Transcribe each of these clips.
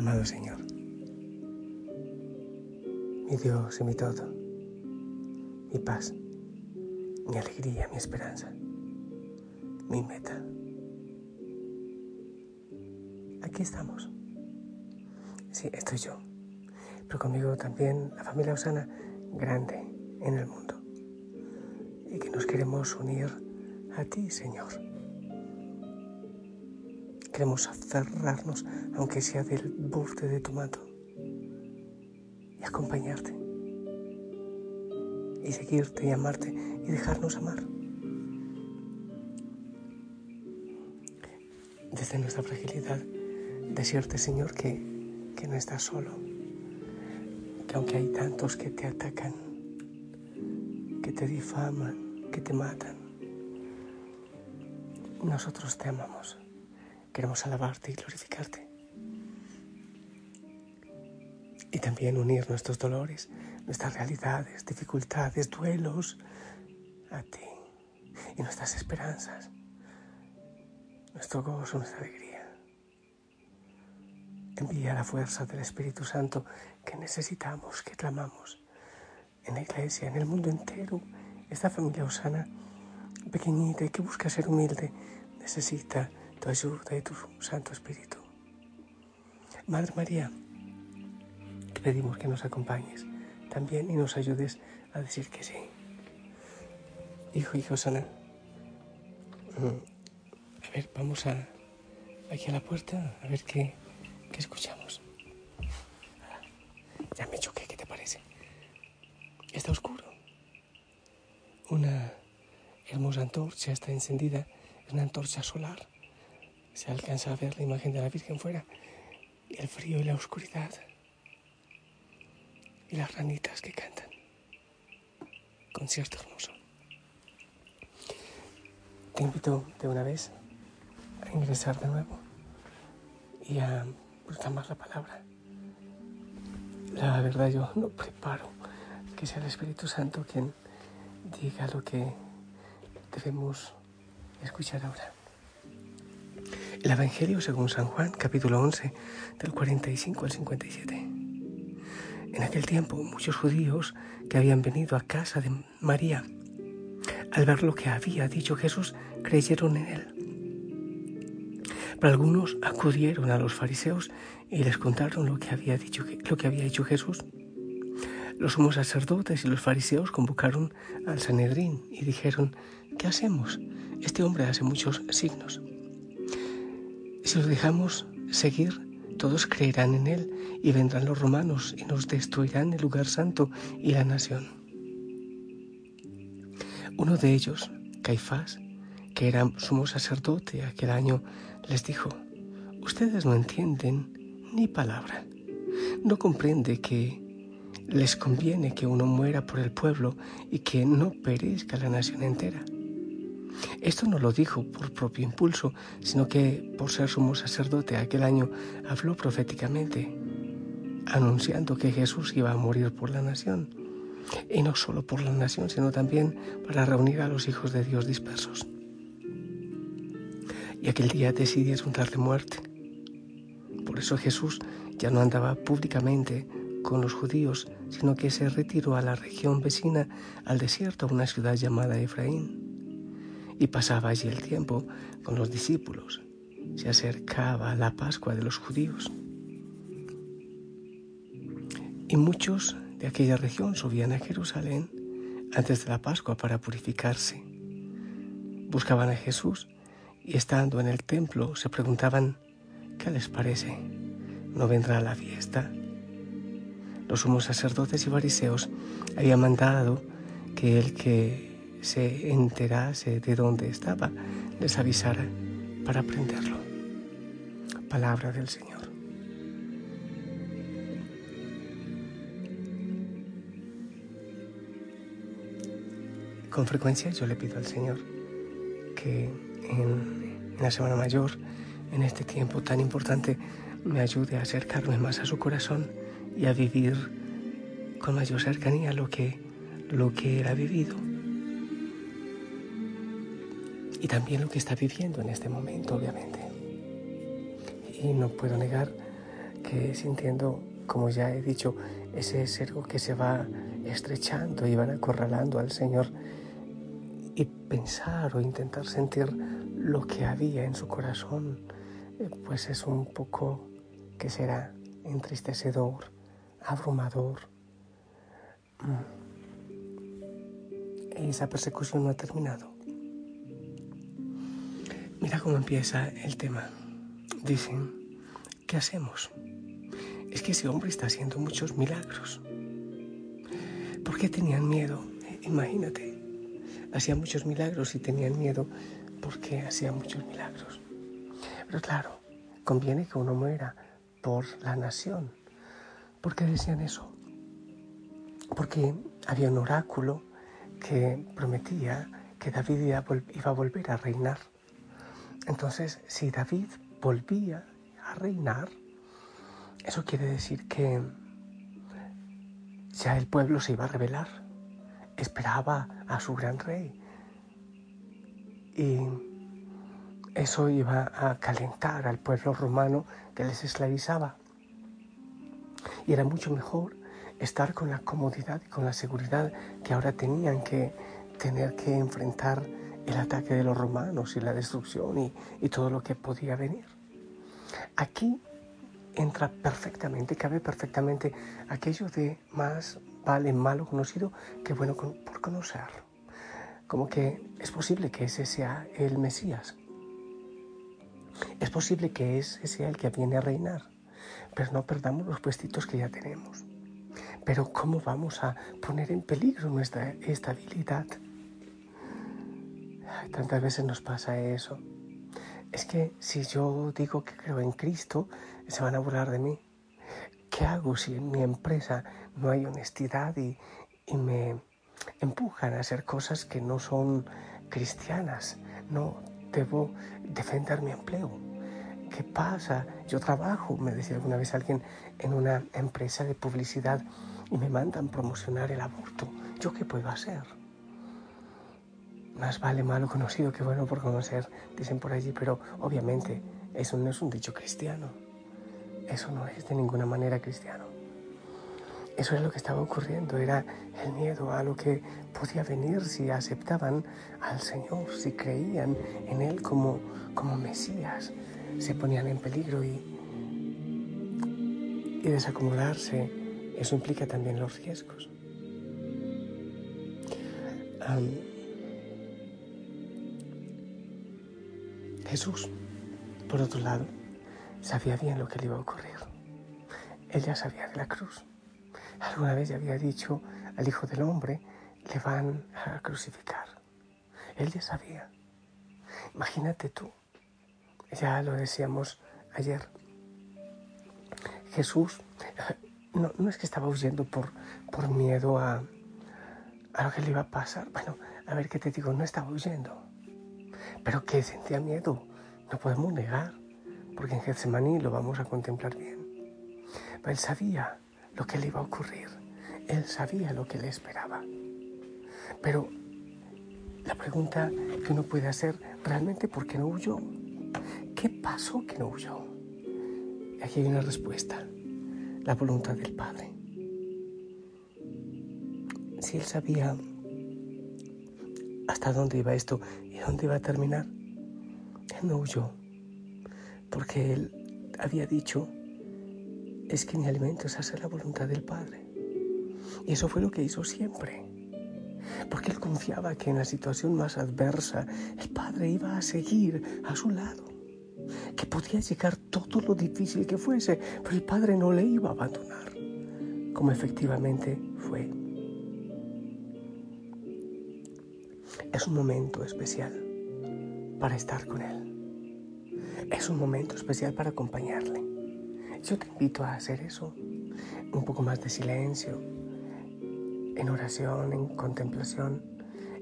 Amado Señor, mi Dios y mi todo, mi paz, mi alegría, mi esperanza, mi meta. Aquí estamos. Sí, estoy yo, pero conmigo también la familia Osana, grande en el mundo, y que nos queremos unir a ti, Señor Queremos aferrarnos, aunque sea del borde de tu manto, y acompañarte, y seguirte y amarte y dejarnos amar. Desde nuestra fragilidad, decirte, Señor, que, que no estás solo, que aunque hay tantos que te atacan, que te difaman, que te matan, nosotros te amamos. Queremos alabarte y glorificarte. Y también unir nuestros dolores, nuestras realidades, dificultades, duelos a ti y nuestras esperanzas, nuestro gozo, nuestra alegría. Envía la fuerza del Espíritu Santo que necesitamos, que clamamos en la iglesia, en el mundo entero. Esta familia osana, pequeñita y que busca ser humilde, necesita tu ayuda y tu Santo Espíritu. Madre María, te pedimos que nos acompañes también y nos ayudes a decir que sí. Hijo y Sana, mm, a ver, vamos a, aquí a la puerta a ver qué, qué escuchamos. Ya me choqué, ¿qué te parece? Está oscuro. Una hermosa antorcha está encendida, es una antorcha solar se alcanza a ver la imagen de la Virgen fuera, el frío y la oscuridad, y las ranitas que cantan. Concierto hermoso. Te invito de una vez a ingresar de nuevo y a proclamar la palabra. La verdad yo no preparo que sea el Espíritu Santo quien diga lo que debemos escuchar ahora. El Evangelio según San Juan, capítulo 11, del 45 al 57. En aquel tiempo muchos judíos que habían venido a casa de María, al ver lo que había dicho Jesús, creyeron en él. Pero algunos acudieron a los fariseos y les contaron lo que había dicho, lo que había dicho Jesús. Los sumos sacerdotes y los fariseos convocaron al Sanedrín y dijeron, ¿qué hacemos? Este hombre hace muchos signos. Si los dejamos seguir, todos creerán en Él y vendrán los romanos y nos destruirán el lugar santo y la nación. Uno de ellos, Caifás, que era sumo sacerdote aquel año, les dijo, ustedes no entienden ni palabra. No comprende que les conviene que uno muera por el pueblo y que no perezca la nación entera. Esto no lo dijo por propio impulso, sino que por ser sumo sacerdote aquel año habló proféticamente, anunciando que Jesús iba a morir por la nación. Y no solo por la nación, sino también para reunir a los hijos de Dios dispersos. Y aquel día decidieron darle muerte. Por eso Jesús ya no andaba públicamente con los judíos, sino que se retiró a la región vecina, al desierto, a una ciudad llamada Efraín y pasaba allí el tiempo con los discípulos. Se acercaba la Pascua de los judíos. Y muchos de aquella región subían a Jerusalén antes de la Pascua para purificarse. Buscaban a Jesús y estando en el templo se preguntaban, ¿qué les parece? ¿No vendrá la fiesta? Los sumos sacerdotes y fariseos habían mandado que el que se enterase de dónde estaba, les avisara para prenderlo. Palabra del Señor. Con frecuencia yo le pido al Señor que en, la Semana Mayor, en este tiempo tan importante, me ayude a acercarme más a su corazón y a vivir con mayor cercanía lo que, lo que Él ha vivido también lo que está viviendo en este momento, obviamente. Y no puedo negar porque sintiendo, como ya he dicho, ese cerco que se va estrechando y van acorralando al Señor y pensar o intentar sentir lo que había en su corazón, eh, pues es un poco que será entristecedor, abrumador. Y mm. esa persecución no ha terminado. Mira cómo empieza el tema. Dicen, ¿qué hacemos? Es que ese hombre está haciendo muchos milagros. ¿Por qué tenían miedo? Imagínate. Hacía muchos milagros y tenían miedo porque hacía muchos milagros. Pero claro, conviene que uno muera por la nación. ¿Por qué decían eso? Porque había un oráculo que prometía que David iba a volver a reinar. Entonces, si David volvía a reinar, eso quiere decir que ya el pueblo se iba a rebelar. Esperaba a su gran rey. Y eso iba a calentar al pueblo romano que les esclavizaba. Y era mucho mejor estar con la comodidad y con la seguridad que ahora tenían que tener que enfrentar el ataque de los romanos y la destrucción y, todo lo que podía venir. Aquí entra perfectamente, cabe perfectamente aquello de más vale malo conocido que bueno por conocer. Como que es posible que ese sea el Mesías. Es posible que ese sea el que viene a reinar, pero no perdamos los puestitos que ya tenemos. Pero ¿cómo vamos a poner en peligro nuestra estabilidad? Tantas veces nos pasa eso. Es que si yo digo que creo en Cristo, se van a burlar de mí. ¿Qué hago si en mi empresa no hay honestidad y, y me empujan a hacer cosas que no son cristianas? No debo defender mi empleo. ¿Qué pasa? Yo trabajo, me decía alguna vez alguien, en una empresa de publicidad y me mandan promocionar el aborto. ¿Yo qué puedo hacer? Más vale malo conocido que bueno por conocer, dicen por allí, pero obviamente eso no es un dicho cristiano. Eso no es de ninguna manera cristiano. Eso es lo que estaba ocurriendo, era el miedo a lo que podía venir si aceptaban al Señor, si creían en Él como, como Mesías. Se ponían en peligro y, y desacomodarse, eso implica también los riesgos. Jesús, por otro lado, sabía bien lo que le iba a ocurrir. Él ya sabía de la cruz. Alguna vez ya había dicho al Hijo del Hombre, le van a crucificar. Él ya sabía. Imagínate tú, ya lo decíamos ayer, Jesús no, es que estaba huyendo por, por miedo a, a lo que le iba a pasar. Bueno, a ver qué te digo, no estaba huyendo pero que sentía miedo. No podemos negar, porque en Getsemaní lo vamos a contemplar bien. él sabía lo que le iba a ocurrir, él sabía lo que le esperaba. Pero la pregunta que uno puede hacer, ¿realmente por qué no huyó? ¿Qué pasó que no huyó? Y aquí hay una respuesta, la voluntad del Padre. Si él sabía hasta dónde iba esto y dónde iba a terminar. No huyó, porque él había dicho, es que mi alimento es hacer la voluntad del Padre. Y eso fue lo que hizo siempre, porque él confiaba que en la situación más adversa el Padre iba a seguir a su lado, que podía llegar todo lo difícil que fuese, pero el Padre no le iba a abandonar, como efectivamente fue. Es un momento especial para estar con Él. Es un momento especial para acompañarle. Yo te invito a hacer eso. Un poco más de silencio, en oración, en contemplación,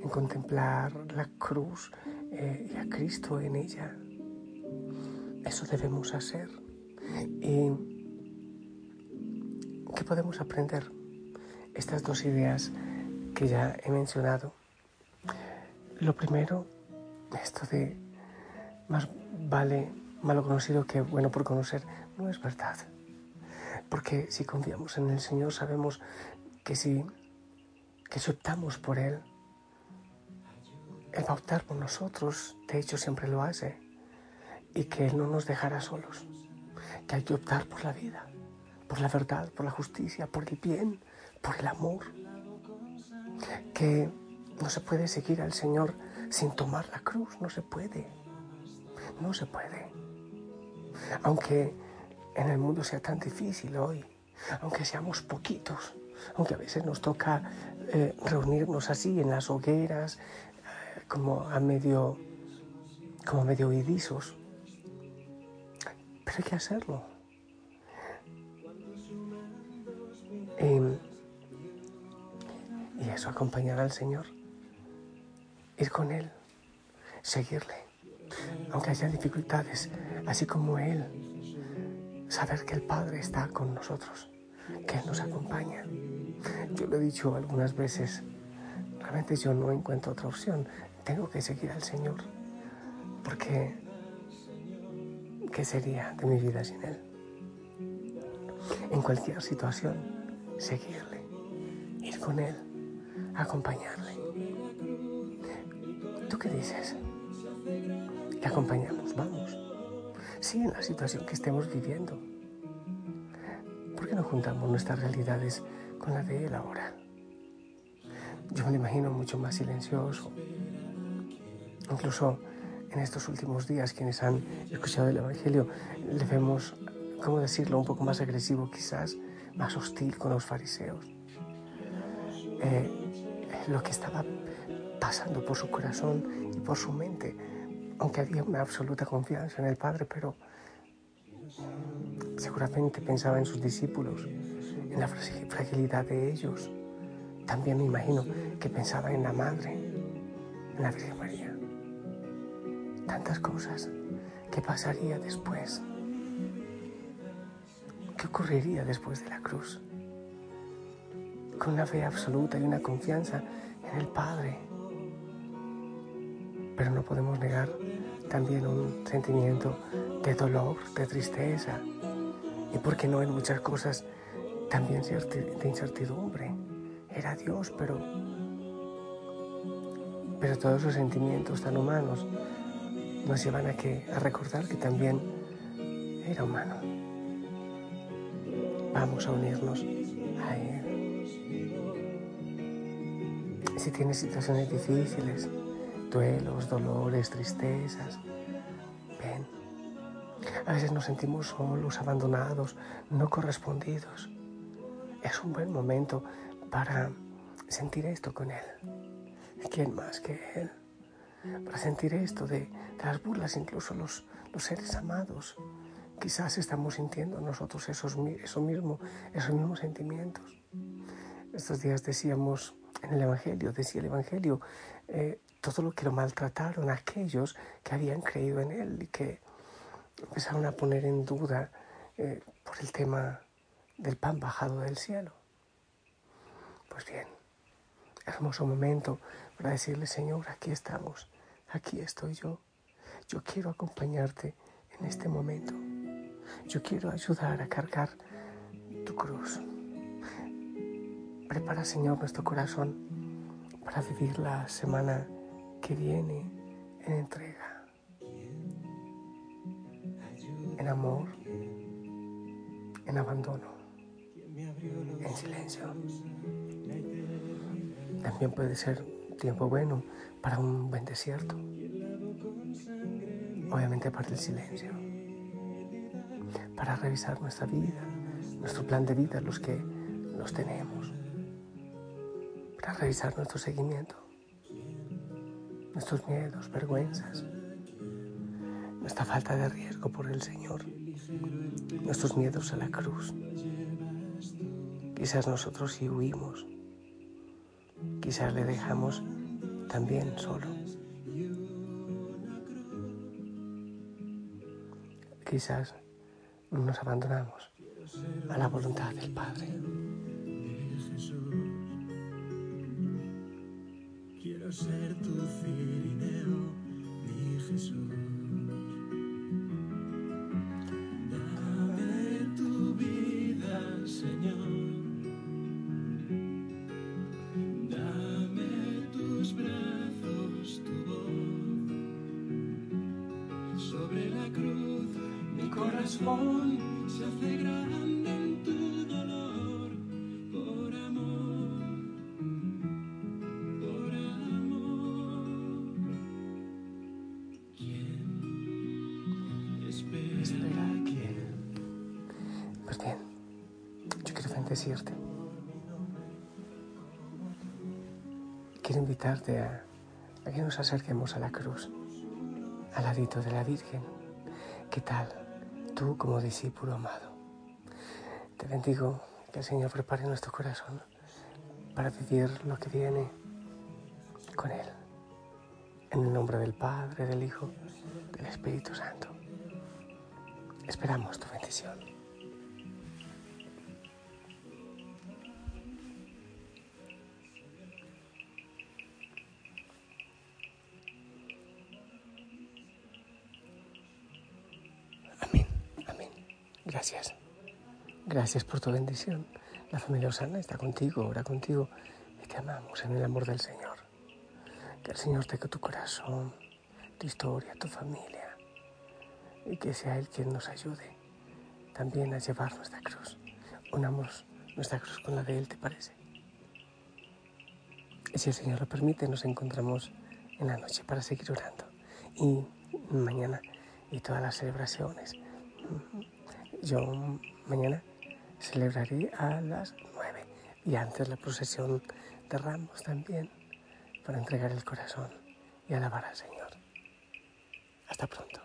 en contemplar la cruz eh, y a Cristo en ella. Eso debemos hacer. ¿Y qué podemos aprender? Estas dos ideas que ya he mencionado lo primero, esto de más vale malo conocido que bueno por conocer, no es verdad. Porque si confiamos en el Señor sabemos que si, que optamos por Él, Él va a optar por nosotros, de hecho siempre lo hace, y que Él no nos dejará solos, que hay que optar por la vida, por la verdad, por la justicia, por el bien, por el amor, que no se puede seguir al Señor sin tomar la cruz, no se puede, no se puede. Aunque en el mundo sea tan difícil hoy, aunque seamos poquitos, aunque a veces nos toca eh, reunirnos así en las hogueras, eh, como a medio, como medio huidizos, pero hay que hacerlo. Y, eso, acompañar al Señor, ir con Él, seguirle, aunque haya dificultades, así como Él saber que el Padre está con nosotros, que Él nos acompaña. Yo lo he dicho algunas veces, realmente yo no encuentro otra opción, tengo que seguir al Señor, porque ¿qué sería de mi vida sin Él? En cualquier situación, seguirle, ir con Él, acompañarle. ¿Tú qué dices? Te acompañamos, vamos sí en la situación que estemos viviendo. ¿Por qué no juntamos nuestras realidades con la de Él ahora? Yo me lo imagino mucho más silencioso. Incluso en estos últimos días, quienes han escuchado el Evangelio, le vemos, ¿cómo decirlo?, un poco más agresivo quizás, más hostil con los fariseos. Eh, lo que estaba pasando por su corazón y por su mente aunque había una absoluta confianza en el Padre, pero seguramente pensaba en sus discípulos, en la fragilidad de ellos. También me imagino que pensaba en la Madre, en la Virgen María. Tantas cosas. ¿Qué pasaría después? ¿Qué ocurriría después de la cruz? Con una fe absoluta y una confianza en el Padre, pero no podemos negar también un sentimiento de dolor, de tristeza y, por qué no, en muchas cosas también de incertidumbre. Era Dios, pero, pero todos esos sentimientos tan humanos nos llevan a, que, a recordar que también era humano. Vamos a unirnos a Él. Si tienes situaciones difíciles, duelos, dolores, tristezas. Ven. A veces nos sentimos solos, abandonados, no correspondidos. Es un buen momento para sentir esto con Él. ¿Quién más que Él? Para sentir esto de, las burlas, incluso los, seres amados. Quizás estamos sintiendo nosotros esos mismos sentimientos. Estos días decíamos en el Evangelio, decía el Evangelio, eh, todo lo que lo maltrataron aquellos que habían creído en él y que empezaron a poner en duda eh, por el tema del pan bajado del cielo. Pues bien, hermoso momento para decirle, Señor, aquí estamos, aquí estoy yo. Yo quiero acompañarte en este momento. Yo quiero ayudar a cargar tu cruz. Prepara, Señor, nuestro corazón para vivir la semana que viene en entrega, en amor, en abandono, en silencio. También puede ser tiempo bueno para un buen desierto, obviamente para el silencio, para revisar nuestra vida, nuestro plan de vida, los que los tenemos, para revisar nuestro seguimiento nuestros miedos, vergüenzas, nuestra falta de riesgo por el Señor, nuestros miedos a la cruz. Quizás nosotros sí huimos, quizás le dejamos también solo. Quizás nos abandonamos a la voluntad del Padre ser tu cirineo, mi Jesús. Dame tu vida, Señor. Dame tus brazos, tu voz. Sobre la cruz mi corazón se hace grande. Quiero invitarte a, a que nos acerquemos a la cruz, al ladito de la Virgen. ¿Qué tal? Tú como discípulo amado. Te bendigo que el Señor prepare nuestro corazón para vivir lo que viene con Él. En el nombre del Padre, del Hijo, del Espíritu Santo. Esperamos tu bendición. Gracias. Gracias por tu bendición. La familia Osana está contigo, ora contigo y te amamos en el amor del Señor. Que el Señor tenga tu corazón, tu historia, tu familia y que sea Él quien nos ayude también a llevar nuestra cruz. Unamos nuestra cruz con la de Él, ¿te parece? Y si el Señor lo permite, nos encontramos en la noche para seguir orando. Y mañana y todas las celebraciones. Yo mañana celebraré a las nueve y antes la procesión de ramos también para entregar el corazón y alabar al Señor. Hasta pronto.